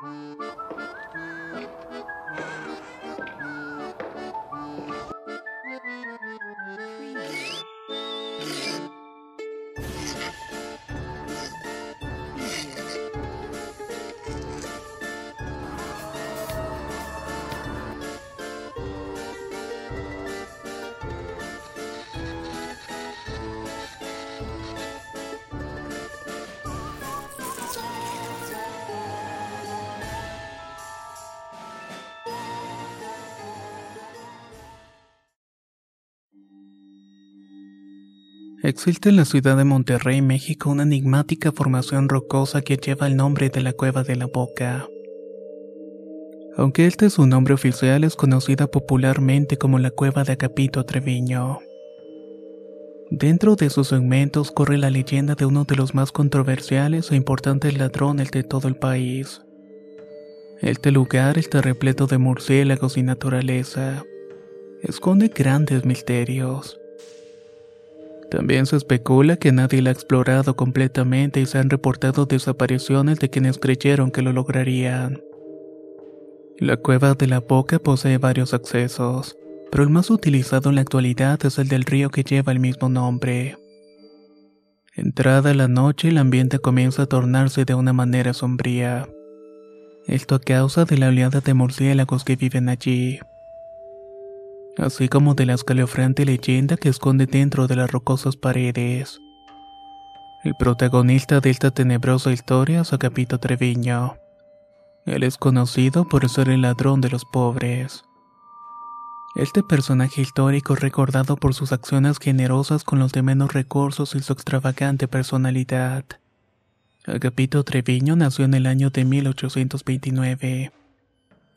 Música Existe en la ciudad de Monterrey, México, una enigmática formación rocosa que lleva el nombre de la Cueva de la Boca. Aunque este es su nombre oficial, es conocida popularmente como la Cueva de Acapito Treviño. Dentro de sus segmentos corre la leyenda de uno de los más controversiales e importantes ladrones de todo el país. Este lugar está repleto de murciélagos y naturaleza. Esconde grandes misterios. También se especula que nadie la ha explorado completamente y se han reportado desapariciones de quienes creyeron que lo lograrían. La cueva de la boca posee varios accesos, pero el más utilizado en la actualidad es el del río que lleva el mismo nombre. Entrada la noche, el ambiente comienza a tornarse de una manera sombría. Esto a causa de la oleada de murciélagos que viven allí así como de la escalofriante leyenda que esconde dentro de las rocosas paredes. El protagonista de esta tenebrosa historia es Agapito Treviño. Él es conocido por ser el ladrón de los pobres. Este personaje histórico es recordado por sus acciones generosas con los de menos recursos y su extravagante personalidad. Agapito Treviño nació en el año de 1829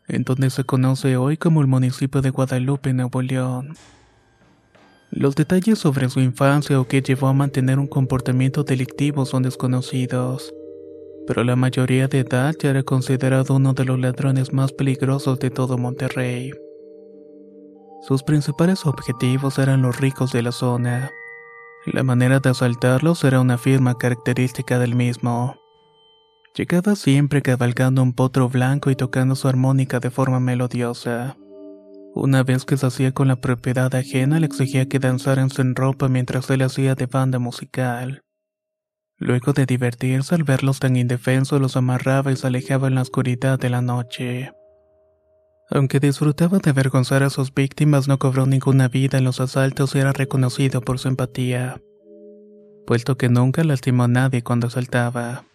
en donde se conoce hoy como el municipio de Guadalupe, Nuevo León. Los detalles sobre su infancia o qué llevó a mantener un comportamiento delictivo son desconocidos, pero la mayoría de edad ya era considerado uno de los ladrones más peligrosos de todo Monterrey. Sus principales objetivos eran los ricos de la zona. La manera de asaltarlos era una firma característica del mismo. Llegaba siempre cabalgando un potro blanco y tocando su armónica de forma melodiosa. Una vez que se hacía con la propiedad ajena, le exigía que danzaran sin ropa mientras él hacía de banda musical. Luego de divertirse al verlos tan indefensos, los amarraba y se alejaba en la oscuridad de la noche. Aunque disfrutaba de avergonzar a sus víctimas, no cobró ninguna vida en los asaltos y era reconocido por su empatía, puesto que nunca lastimó a nadie cuando asaltaba.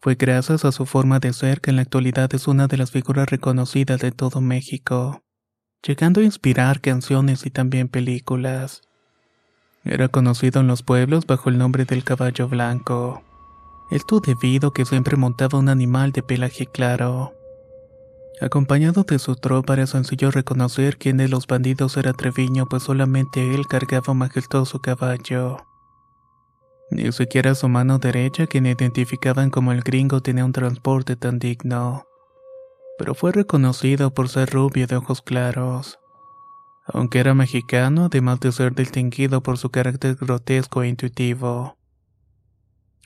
Fue gracias a su forma de ser que en la actualidad es una de las figuras reconocidas de todo México, llegando a inspirar canciones y también películas. Era conocido en los pueblos bajo el nombre del caballo blanco. Esto debido a que siempre montaba un animal de pelaje claro. Acompañado de su tropa era sencillo reconocer quién de los bandidos era Treviño, pues solamente él cargaba un majestuoso caballo. Ni siquiera su mano derecha, quien identificaban como el gringo, tenía un transporte tan digno. Pero fue reconocido por ser rubio de ojos claros. Aunque era mexicano, además de ser distinguido por su carácter grotesco e intuitivo.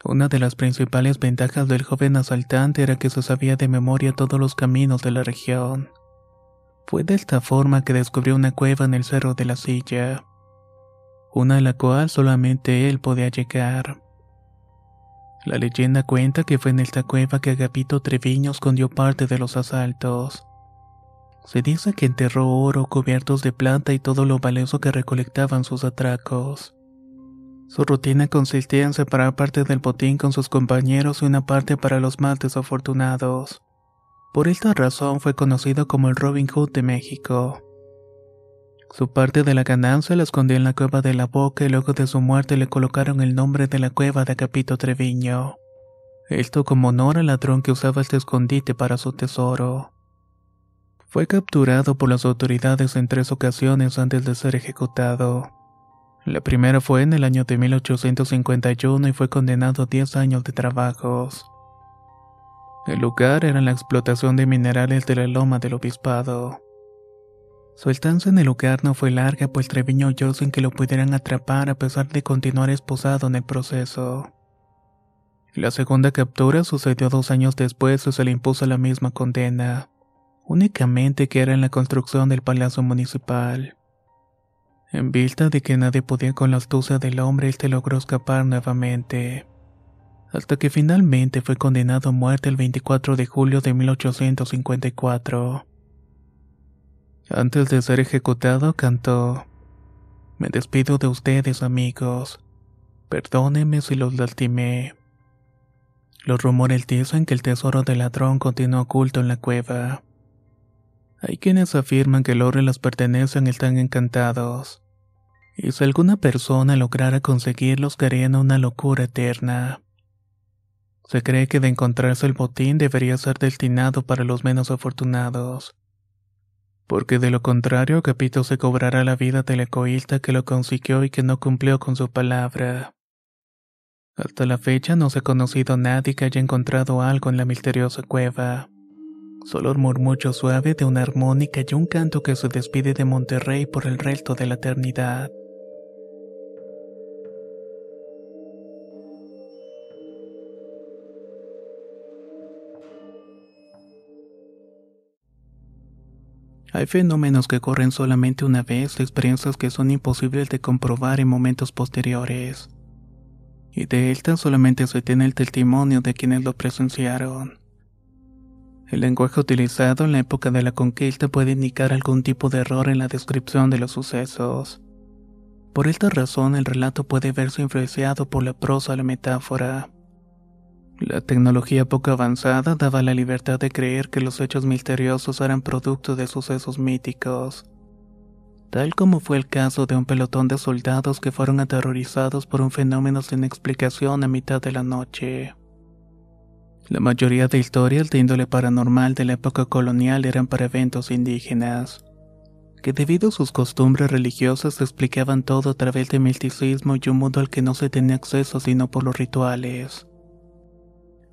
Una de las principales ventajas del joven asaltante era que se sabía de memoria todos los caminos de la región. Fue de esta forma que descubrió una cueva en el Cerro de la Silla una a la cual solamente él podía llegar. La leyenda cuenta que fue en esta cueva que Agapito Treviño escondió parte de los asaltos. Se dice que enterró oro, cubiertos de plata y todo lo valioso que recolectaban sus atracos. Su rutina consistía en separar parte del botín con sus compañeros y una parte para los más desafortunados. Por esta razón fue conocido como el Robin Hood de México. Su parte de la ganancia la escondió en la cueva de la boca y luego de su muerte le colocaron el nombre de la cueva de Agapito Treviño. Esto como honor al ladrón que usaba este escondite para su tesoro. Fue capturado por las autoridades en tres ocasiones antes de ser ejecutado. La primera fue en el año de 1851 y fue condenado a 10 años de trabajos. El lugar era la explotación de minerales de la loma del obispado. Su estancia en el lugar no fue larga, pues Treviño oyó sin que lo pudieran atrapar a pesar de continuar esposado en el proceso. La segunda captura sucedió dos años después y se le impuso la misma condena, únicamente que era en la construcción del Palacio Municipal. En vista de que nadie podía con la astucia del hombre, este logró escapar nuevamente, hasta que finalmente fue condenado a muerte el 24 de julio de 1854. Antes de ser ejecutado, cantó, Me despido de ustedes, amigos. Perdónenme si los lastimé. Los rumores dicen que el tesoro del ladrón continúa oculto en la cueva. Hay quienes afirman que y las pertenecen y están encantados. Y si alguna persona lograra conseguirlos, caerían una locura eterna. Se cree que de encontrarse el botín debería ser destinado para los menos afortunados porque de lo contrario Capito se cobrará la vida del egoísta que lo consiguió y que no cumplió con su palabra. Hasta la fecha no se ha conocido nadie que haya encontrado algo en la misteriosa cueva. Solo un murmullo suave de una armónica y un canto que se despide de Monterrey por el resto de la eternidad. Hay fenómenos que ocurren solamente una vez, experiencias que son imposibles de comprobar en momentos posteriores. Y de estas solamente se tiene el testimonio de quienes lo presenciaron. El lenguaje utilizado en la época de la conquista puede indicar algún tipo de error en la descripción de los sucesos. Por esta razón el relato puede verse influenciado por la prosa o la metáfora. La tecnología poco avanzada daba la libertad de creer que los hechos misteriosos eran producto de sucesos míticos, tal como fue el caso de un pelotón de soldados que fueron aterrorizados por un fenómeno sin explicación a mitad de la noche. La mayoría de historias de índole paranormal de la época colonial eran para eventos indígenas, que debido a sus costumbres religiosas explicaban todo a través del misticismo y un mundo al que no se tenía acceso sino por los rituales.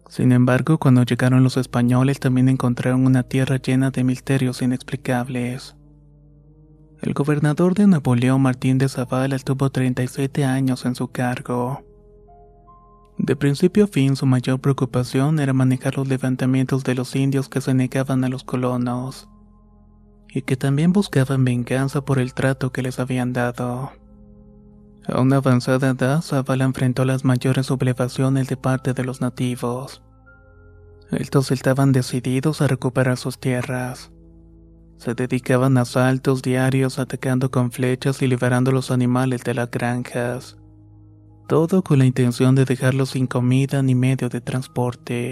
Sin embargo, cuando llegaron los españoles también encontraron una tierra llena de misterios inexplicables. El gobernador de Napoleón Martín de Zavala estuvo 37 años en su cargo. De principio a fin su mayor preocupación era manejar los levantamientos de los indios que se negaban a los colonos, y que también buscaban venganza por el trato que les habían dado. A una avanzada edad, Zavala enfrentó las mayores sublevaciones de parte de los nativos. Estos estaban decididos a recuperar sus tierras. Se dedicaban a asaltos diarios atacando con flechas y liberando los animales de las granjas. Todo con la intención de dejarlos sin comida ni medio de transporte.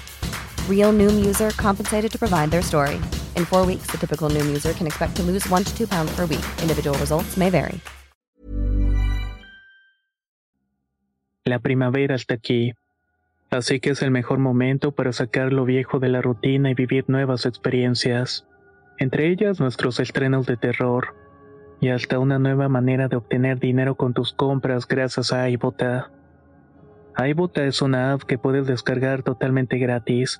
Real Noom user compensated to provide their story. In four weeks, the typical Noom user can expect to lose one to two pounds per week. Individual results may vary. La primavera está aquí. Así que es el mejor momento para sacar lo viejo de la rutina y vivir nuevas experiencias. Entre ellas nuestros estrenos de terror. Y hasta una nueva manera de obtener dinero con tus compras gracias a iBota. iBota es una app que puedes descargar totalmente gratis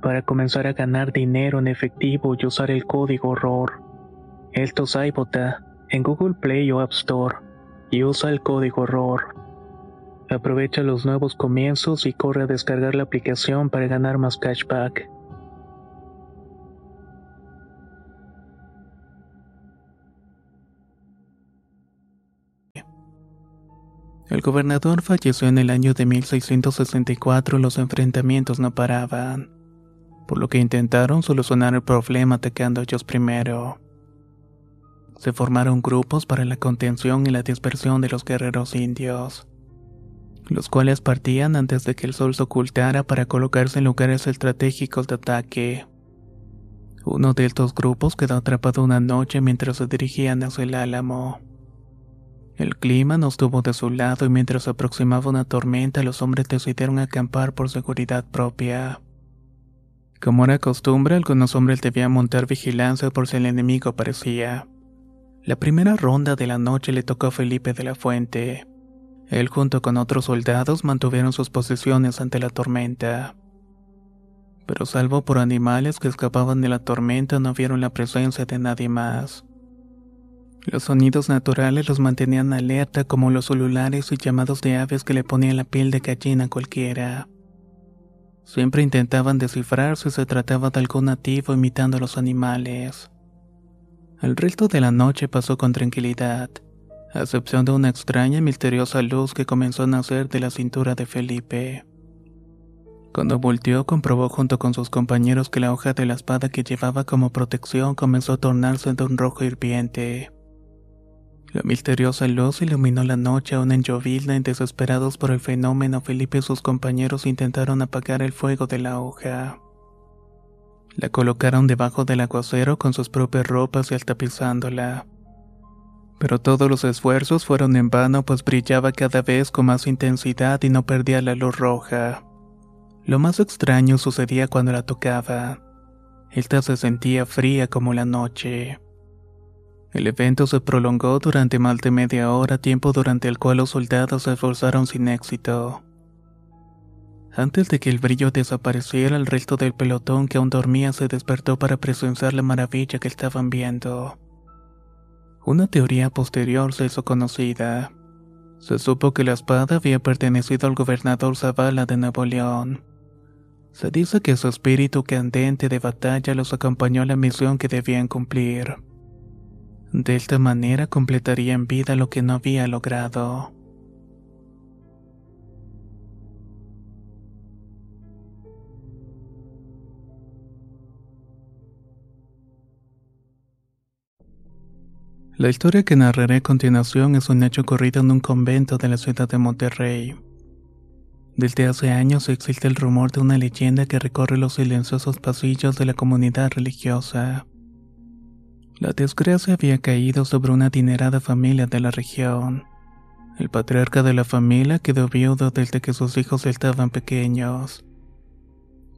para comenzar a ganar dinero en efectivo y usar el código ROR. Esto es iBota en Google Play o App Store y usa el código ROR. Aprovecha los nuevos comienzos y corre a descargar la aplicación para ganar más cashback. El gobernador falleció en el año de 1664 y los enfrentamientos no paraban, por lo que intentaron solucionar el problema atacando a ellos primero. Se formaron grupos para la contención y la dispersión de los guerreros indios los cuales partían antes de que el sol se ocultara para colocarse en lugares estratégicos de ataque. Uno de estos grupos quedó atrapado una noche mientras se dirigían hacia el álamo. El clima no estuvo de su lado y mientras se aproximaba una tormenta los hombres decidieron acampar por seguridad propia. Como era costumbre, algunos hombres debían montar vigilancia por si el enemigo aparecía. La primera ronda de la noche le tocó a Felipe de la Fuente. Él junto con otros soldados mantuvieron sus posiciones ante la tormenta. Pero salvo por animales que escapaban de la tormenta no vieron la presencia de nadie más. Los sonidos naturales los mantenían alerta como los celulares y llamados de aves que le ponían la piel de gallina a cualquiera. Siempre intentaban descifrar si se trataba de algún nativo imitando a los animales. El resto de la noche pasó con tranquilidad a excepción de una extraña y misteriosa luz que comenzó a nacer de la cintura de Felipe. Cuando volteó, comprobó junto con sus compañeros que la hoja de la espada que llevaba como protección comenzó a tornarse de un rojo hirviente. La misteriosa luz iluminó la noche aún en llovizna y desesperados por el fenómeno, Felipe y sus compañeros intentaron apagar el fuego de la hoja. La colocaron debajo del aguacero con sus propias ropas y altapizándola. Pero todos los esfuerzos fueron en vano pues brillaba cada vez con más intensidad y no perdía la luz roja. Lo más extraño sucedía cuando la tocaba. Esta se sentía fría como la noche. El evento se prolongó durante más de media hora, tiempo durante el cual los soldados se esforzaron sin éxito. Antes de que el brillo desapareciera, el resto del pelotón que aún dormía se despertó para presenciar la maravilla que estaban viendo. Una teoría posterior se hizo conocida. Se supo que la espada había pertenecido al gobernador Zavala de Nuevo León. Se dice que su espíritu candente de batalla los acompañó a la misión que debían cumplir. De esta manera completaría en vida lo que no había logrado. La historia que narraré a continuación es un hecho ocurrido en un convento de la ciudad de Monterrey. Desde hace años existe el rumor de una leyenda que recorre los silenciosos pasillos de la comunidad religiosa. La desgracia había caído sobre una adinerada familia de la región. El patriarca de la familia quedó viudo desde que sus hijos estaban pequeños.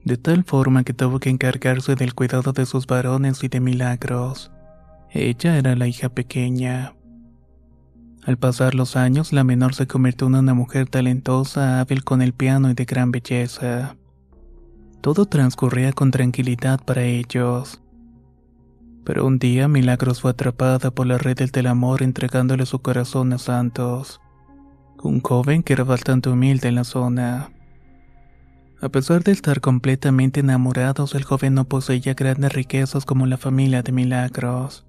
De tal forma que tuvo que encargarse del cuidado de sus varones y de milagros. Ella era la hija pequeña. Al pasar los años, la menor se convirtió en una mujer talentosa, hábil con el piano y de gran belleza. Todo transcurría con tranquilidad para ellos. Pero un día Milagros fue atrapada por la red del amor entregándole su corazón a Santos, un joven que era bastante humilde en la zona. A pesar de estar completamente enamorados, el joven no poseía grandes riquezas como la familia de Milagros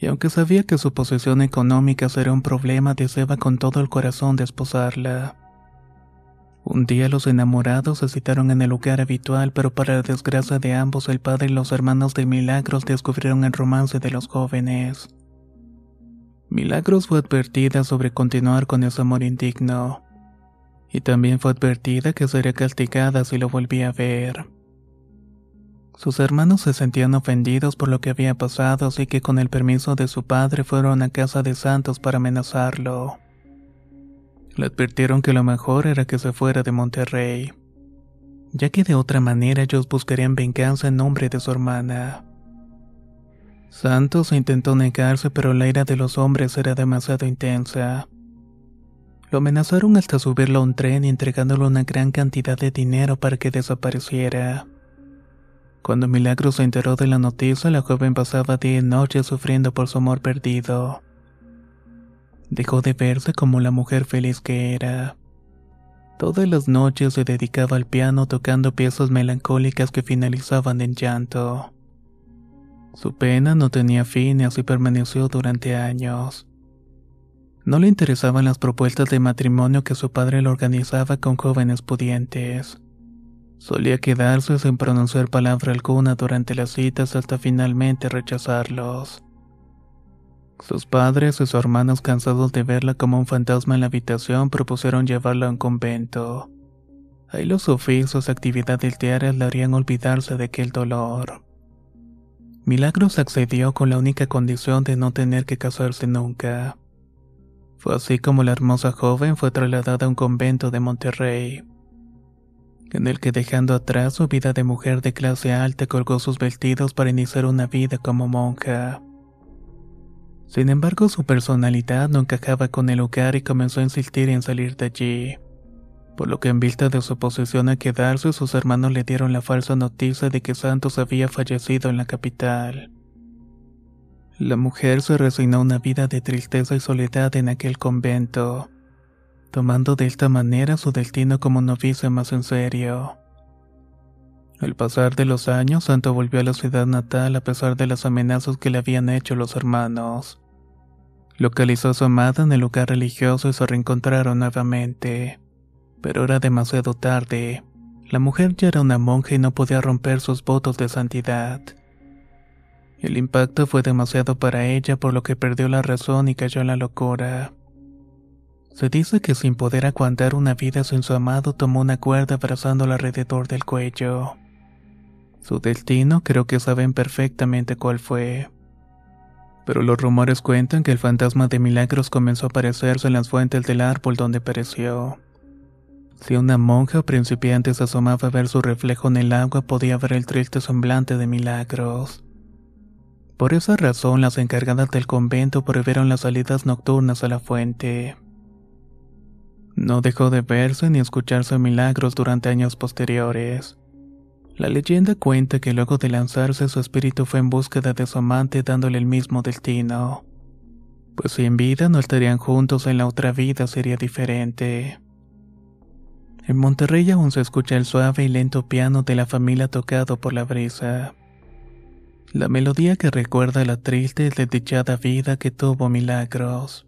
y aunque sabía que su posesión económica sería un problema, deseaba con todo el corazón desposarla. Un día los enamorados se citaron en el lugar habitual, pero para la desgracia de ambos, el padre y los hermanos de Milagros descubrieron el romance de los jóvenes. Milagros fue advertida sobre continuar con ese amor indigno, y también fue advertida que sería castigada si lo volvía a ver. Sus hermanos se sentían ofendidos por lo que había pasado, así que con el permiso de su padre fueron a casa de Santos para amenazarlo. Le advirtieron que lo mejor era que se fuera de Monterrey, ya que de otra manera ellos buscarían venganza en nombre de su hermana. Santos intentó negarse, pero la ira de los hombres era demasiado intensa. Lo amenazaron hasta subirlo a un tren y entregándole una gran cantidad de dinero para que desapareciera. Cuando Milagro se enteró de la noticia, la joven pasaba día y noche sufriendo por su amor perdido. Dejó de verse como la mujer feliz que era. Todas las noches se dedicaba al piano tocando piezas melancólicas que finalizaban en llanto. Su pena no tenía fin y así permaneció durante años. No le interesaban las propuestas de matrimonio que su padre le organizaba con jóvenes pudientes. Solía quedarse sin pronunciar palabra alguna durante las citas hasta finalmente rechazarlos. Sus padres y sus hermanos, cansados de verla como un fantasma en la habitación, propusieron llevarla a un convento. Ahí los oficios actividades diarias le harían olvidarse de aquel dolor. Milagros accedió con la única condición de no tener que casarse nunca. Fue así como la hermosa joven fue trasladada a un convento de Monterrey en el que dejando atrás su vida de mujer de clase alta colgó sus vestidos para iniciar una vida como monja. Sin embargo, su personalidad no encajaba con el lugar y comenzó a insistir en salir de allí. Por lo que en vista de su posición a quedarse, sus hermanos le dieron la falsa noticia de que Santos había fallecido en la capital. La mujer se resignó a una vida de tristeza y soledad en aquel convento tomando de esta manera su destino como novicia más en serio. Al pasar de los años, Santo volvió a la ciudad natal a pesar de las amenazas que le habían hecho los hermanos. Localizó a su amada en el lugar religioso y se reencontraron nuevamente. Pero era demasiado tarde. La mujer ya era una monja y no podía romper sus votos de santidad. El impacto fue demasiado para ella por lo que perdió la razón y cayó en la locura. Se dice que sin poder aguantar una vida sin su amado tomó una cuerda abrazándola alrededor del cuello. Su destino creo que saben perfectamente cuál fue. Pero los rumores cuentan que el fantasma de Milagros comenzó a aparecerse en las fuentes del árbol donde pereció. Si una monja o principiante se asomaba a ver su reflejo en el agua, podía ver el triste semblante de Milagros. Por esa razón, las encargadas del convento prohibieron las salidas nocturnas a la fuente. No dejó de verse ni escucharse milagros durante años posteriores. La leyenda cuenta que luego de lanzarse su espíritu fue en búsqueda de su amante dándole el mismo destino. Pues si en vida no estarían juntos, en la otra vida sería diferente. En Monterrey aún se escucha el suave y lento piano de la familia tocado por la brisa. La melodía que recuerda la triste y desdichada vida que tuvo Milagros.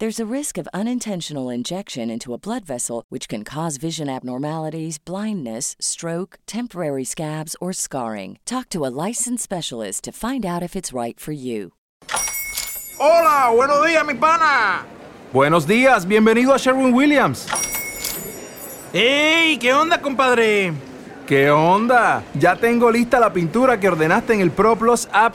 There's a risk of unintentional injection into a blood vessel, which can cause vision abnormalities, blindness, stroke, temporary scabs, or scarring. Talk to a licensed specialist to find out if it's right for you. Hola, buenos días, mi pana. Buenos días, bienvenido a Sherwin Williams. ¡Ey! ¿Qué onda, compadre? ¿Qué onda? Ya tengo lista la pintura que ordenaste en el ProPlus app.